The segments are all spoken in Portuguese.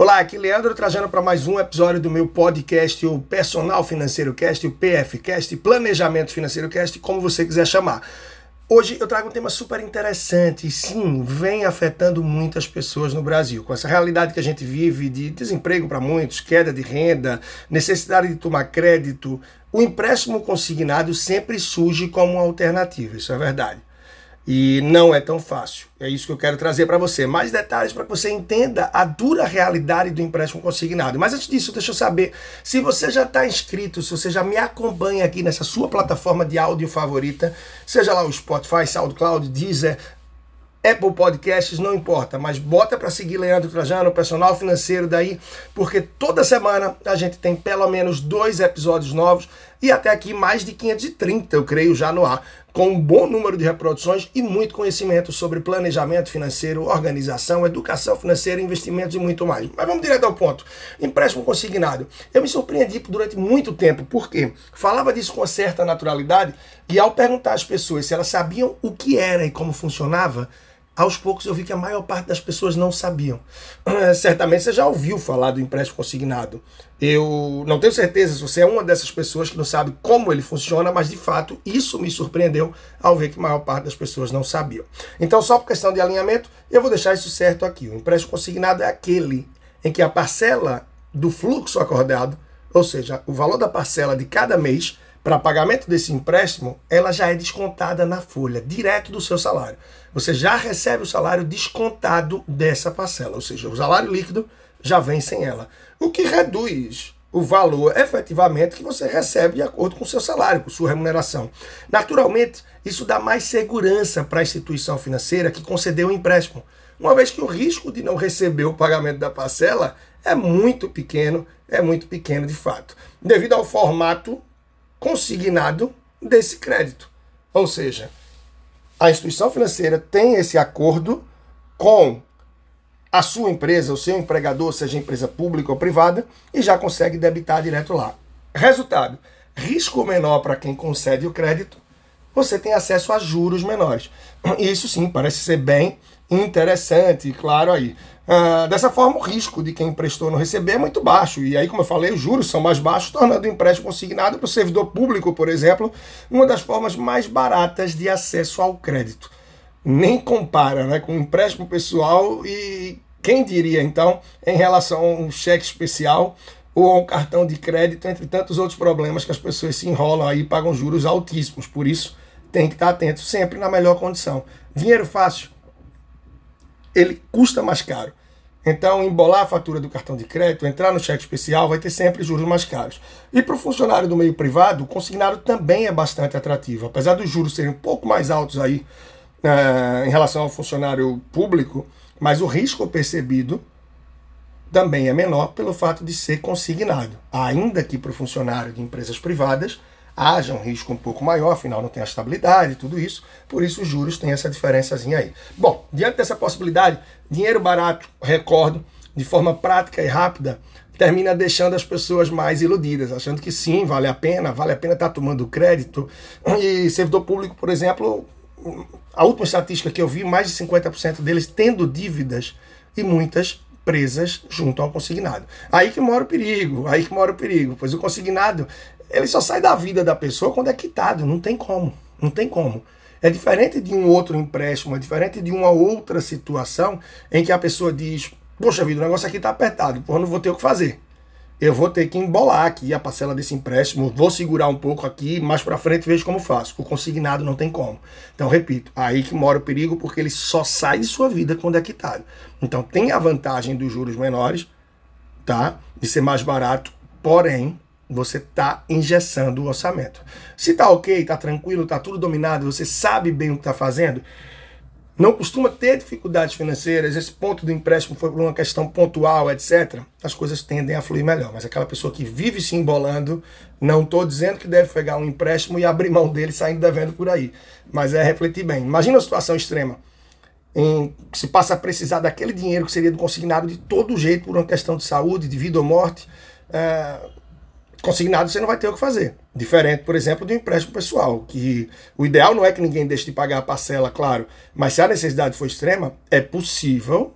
Olá, aqui Leandro trazendo para mais um episódio do meu podcast, o Personal Financeiro Cast, o PFcast, Planejamento Financeiro Cast, como você quiser chamar. Hoje eu trago um tema super interessante e sim, vem afetando muitas pessoas no Brasil. Com essa realidade que a gente vive de desemprego para muitos, queda de renda, necessidade de tomar crédito, o empréstimo consignado sempre surge como uma alternativa, isso é verdade. E não é tão fácil. É isso que eu quero trazer para você. Mais detalhes para que você entenda a dura realidade do empréstimo consignado. Mas antes disso, deixa eu saber se você já está inscrito, se você já me acompanha aqui nessa sua plataforma de áudio favorita, seja lá o Spotify, SoundCloud, Deezer, Apple Podcasts, não importa, mas bota para seguir Leandro Trajano, personal financeiro daí, porque toda semana a gente tem pelo menos dois episódios novos e até aqui mais de 530, eu creio, já no ar, com um bom número de reproduções e muito conhecimento sobre planejamento financeiro, organização, educação financeira, investimentos e muito mais. Mas vamos direto ao ponto. Empréstimo consignado. Eu me surpreendi durante muito tempo, porque falava disso com certa naturalidade e ao perguntar às pessoas se elas sabiam o que era e como funcionava, aos poucos eu vi que a maior parte das pessoas não sabiam. certamente você já ouviu falar do empréstimo consignado. Eu não tenho certeza se você é uma dessas pessoas que não sabe como ele funciona, mas de fato isso me surpreendeu ao ver que a maior parte das pessoas não sabiam. Então, só por questão de alinhamento, eu vou deixar isso certo aqui. O empréstimo consignado é aquele em que a parcela do fluxo acordado, ou seja, o valor da parcela de cada mês, para pagamento desse empréstimo, ela já é descontada na folha, direto do seu salário. Você já recebe o salário descontado dessa parcela, ou seja, o salário líquido já vem sem ela. O que reduz o valor efetivamente que você recebe de acordo com o seu salário, com sua remuneração. Naturalmente, isso dá mais segurança para a instituição financeira que concedeu o empréstimo, uma vez que o risco de não receber o pagamento da parcela é muito pequeno, é muito pequeno de fato, devido ao formato consignado desse crédito. Ou seja, a instituição financeira tem esse acordo com a sua empresa, o seu empregador, seja empresa pública ou privada, e já consegue debitar direto lá. Resultado: risco menor para quem concede o crédito, você tem acesso a juros menores. Isso sim parece ser bem interessante, claro aí. Ah, dessa forma, o risco de quem emprestou não receber é muito baixo. E aí, como eu falei, os juros são mais baixos, tornando o empréstimo consignado para o servidor público, por exemplo, uma das formas mais baratas de acesso ao crédito. Nem compara né, com o empréstimo pessoal e quem diria, então, em relação a um cheque especial ou a um cartão de crédito, entre tantos outros problemas que as pessoas se enrolam aí e pagam juros altíssimos. Por isso, tem que estar atento sempre na melhor condição. Dinheiro fácil, ele custa mais caro. Então, embolar a fatura do cartão de crédito, entrar no cheque especial, vai ter sempre juros mais caros. E para o funcionário do meio privado, o consignado também é bastante atrativo. Apesar dos juros serem um pouco mais altos aí é, em relação ao funcionário público, mas o risco percebido também é menor pelo fato de ser consignado. Ainda que para o funcionário de empresas privadas, haja um risco um pouco maior, afinal não tem a estabilidade, tudo isso, por isso os juros têm essa diferençazinha aí. Bom, diante dessa possibilidade, dinheiro barato, recordo, de forma prática e rápida, termina deixando as pessoas mais iludidas, achando que sim, vale a pena, vale a pena estar tá tomando crédito. E servidor público, por exemplo, a última estatística que eu vi, mais de 50% deles tendo dívidas e muitas presas junto ao consignado. Aí que mora o perigo, aí que mora o perigo, pois o consignado ele só sai da vida da pessoa quando é quitado, não tem como, não tem como. É diferente de um outro empréstimo, é diferente de uma outra situação em que a pessoa diz: Poxa vida, o negócio aqui está apertado, porra, não vou ter o que fazer. Eu vou ter que embolar aqui a parcela desse empréstimo, vou segurar um pouco aqui, mais para frente vejo como faço. O consignado não tem como. Então, repito, aí que mora o perigo, porque ele só sai de sua vida quando é quitado. Então, tem a vantagem dos juros menores, tá? De ser mais barato, porém, você está engessando o orçamento. Se está ok, está tranquilo, está tudo dominado, você sabe bem o que está fazendo, não costuma ter dificuldades financeiras, esse ponto do empréstimo foi por uma questão pontual, etc., as coisas tendem a fluir melhor. Mas aquela pessoa que vive se embolando, não estou dizendo que deve pegar um empréstimo e abrir mão dele saindo devendo por aí. Mas é refletir bem. Imagina uma situação extrema. Em, se passa a precisar daquele dinheiro que seria consignado de todo jeito por uma questão de saúde, de vida ou morte. É, consignado você não vai ter o que fazer. Diferente, por exemplo, do empréstimo pessoal, que o ideal não é que ninguém deixe de pagar a parcela, claro, mas se a necessidade for extrema, é possível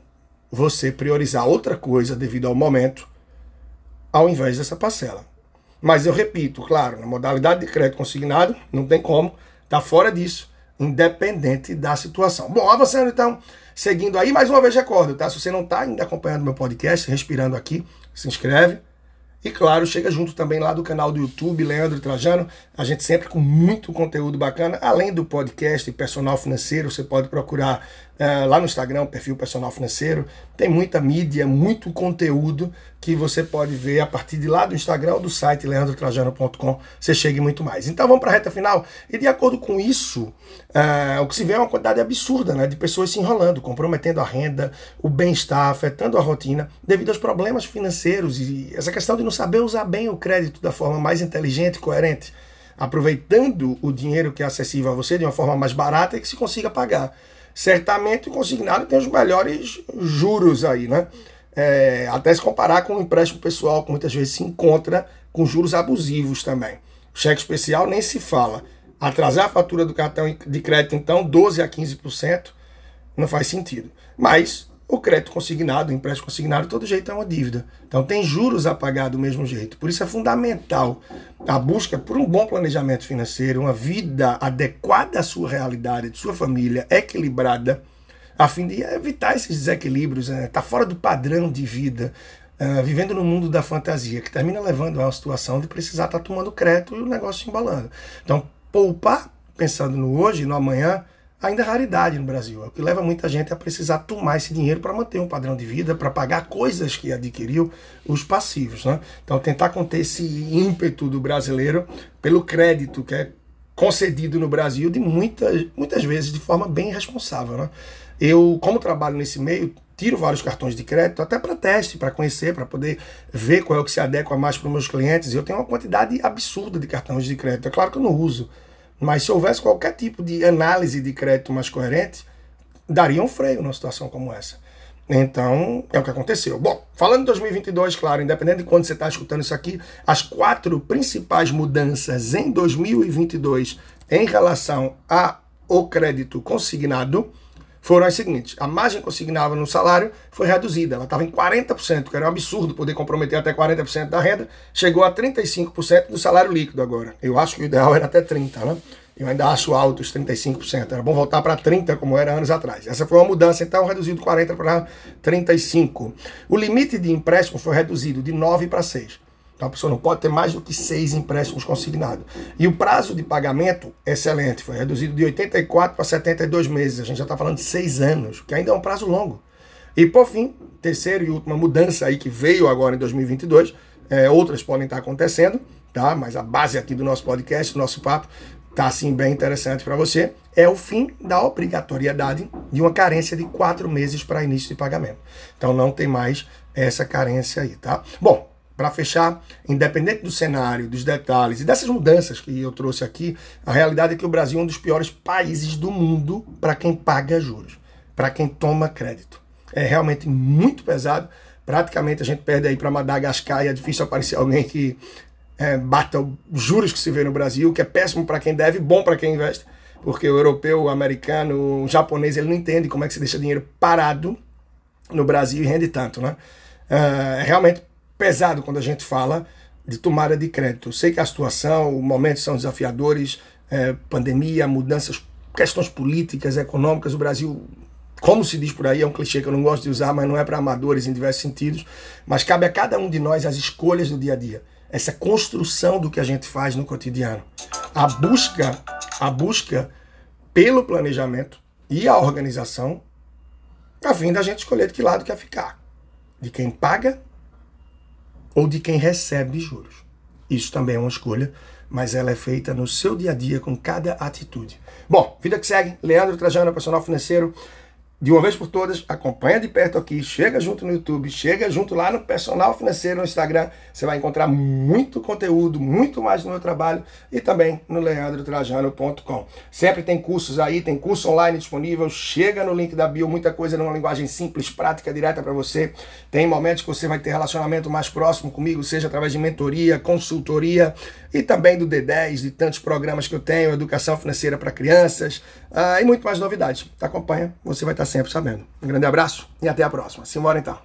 você priorizar outra coisa devido ao momento, ao invés dessa parcela. Mas eu repito, claro, na modalidade de crédito consignado, não tem como, tá fora disso, independente da situação. Bom, avançando então, seguindo aí, mais uma vez recordo, tá? Se você não está ainda acompanhando meu podcast, respirando aqui, se inscreve, e claro, chega junto também lá do canal do YouTube, Leandro Trajano. A gente sempre com muito conteúdo bacana, além do podcast Personal Financeiro. Você pode procurar uh, lá no Instagram, perfil Personal Financeiro. Tem muita mídia, muito conteúdo que você pode ver a partir de lá do Instagram ou do site leandrotrajano.com. Você chega muito mais. Então vamos para a reta final. E de acordo com isso, uh, o que se vê é uma quantidade absurda né, de pessoas se enrolando, comprometendo a renda, o bem-estar, afetando a rotina, devido aos problemas financeiros e essa questão de não saber usar bem o crédito da forma mais inteligente e coerente aproveitando o dinheiro que é acessível a você de uma forma mais barata e que se consiga pagar. Certamente o consignado tem os melhores juros aí, né? É, até se comparar com o empréstimo pessoal, que muitas vezes se encontra com juros abusivos também. cheque especial nem se fala. Atrasar a fatura do cartão de crédito, então, 12 a 15%, não faz sentido. Mas o crédito consignado, o empréstimo consignado, de todo jeito é uma dívida. Então tem juros a pagar do mesmo jeito. Por isso é fundamental a busca por um bom planejamento financeiro, uma vida adequada à sua realidade, de sua família, equilibrada, a fim de evitar esses desequilíbrios, estar né? tá fora do padrão de vida, uh, vivendo no mundo da fantasia, que termina levando a uma situação de precisar estar tá tomando crédito e o negócio embalando. Então, poupar pensando no hoje no amanhã ainda é raridade no Brasil. É o que leva muita gente a precisar tomar esse dinheiro para manter um padrão de vida, para pagar coisas que adquiriu, os passivos. Né? Então, tentar conter esse ímpeto do brasileiro pelo crédito que é concedido no Brasil de muitas, muitas vezes de forma bem irresponsável. Né? Eu, como trabalho nesse meio, tiro vários cartões de crédito até para teste, para conhecer, para poder ver qual é o que se adequa mais para os meus clientes. Eu tenho uma quantidade absurda de cartões de crédito. É claro que eu não uso mas se houvesse qualquer tipo de análise de crédito mais coerente, daria um freio numa situação como essa. Então, é o que aconteceu. Bom, falando de 2022, claro, independente de quando você está escutando isso aqui, as quatro principais mudanças em 2022 em relação ao crédito consignado foram as seguintes: a margem consignada no salário foi reduzida, ela estava em 40%, que era um absurdo poder comprometer até 40% da renda, chegou a 35% do salário líquido agora. Eu acho que o ideal era até 30%, né? Eu ainda acho alto os 35%. Era bom voltar para 30%, como era anos atrás. Essa foi uma mudança, então, reduzido de 40% para 35%. O limite de empréstimo foi reduzido de 9% para 6%. Então a pessoa não pode ter mais do que seis empréstimos consignados. E o prazo de pagamento, excelente, foi reduzido de 84 para 72 meses. A gente já está falando de seis anos, que ainda é um prazo longo. E por fim, terceira e última mudança aí que veio agora em 2022, é, outras podem estar acontecendo, tá? Mas a base aqui do nosso podcast, do nosso papo, tá assim bem interessante para você, é o fim da obrigatoriedade de uma carência de quatro meses para início de pagamento. Então não tem mais essa carência aí, tá? Bom, para fechar, independente do cenário, dos detalhes e dessas mudanças que eu trouxe aqui, a realidade é que o Brasil é um dos piores países do mundo para quem paga juros, para quem toma crédito. É realmente muito pesado. Praticamente a gente perde aí para Madagascar e é difícil aparecer alguém que é, bata os juros que se vê no Brasil, que é péssimo para quem deve, bom para quem investe, porque o europeu, o americano, o japonês, ele não entende como é que se deixa dinheiro parado no Brasil e rende tanto, né? É, realmente pesado quando a gente fala de tomada de crédito. Eu sei que a situação, os momentos são desafiadores, é, pandemia, mudanças, questões políticas, econômicas. O Brasil, como se diz por aí, é um clichê que eu não gosto de usar, mas não é para amadores em diversos sentidos. Mas cabe a cada um de nós as escolhas do dia a dia. Essa construção do que a gente faz no cotidiano. A busca, a busca pelo planejamento e a organização, a fim da gente escolher de que lado quer ficar. De quem paga ou de quem recebe juros. Isso também é uma escolha, mas ela é feita no seu dia a dia com cada atitude. Bom, vida que segue, Leandro Trajano, personal financeiro de uma vez por todas, acompanha de perto aqui, chega junto no YouTube, chega junto lá no Personal Financeiro no Instagram. Você vai encontrar muito conteúdo, muito mais do meu trabalho e também no leandrotrajano.com. Sempre tem cursos aí, tem curso online disponível. Chega no link da bio, muita coisa numa linguagem simples, prática, direta para você. Tem momentos que você vai ter relacionamento mais próximo comigo, seja através de mentoria, consultoria e também do D10, de tantos programas que eu tenho, educação financeira para crianças uh, e muito mais novidades. Acompanha, você vai estar sempre sabendo. Um grande abraço e até a próxima. Simbora então.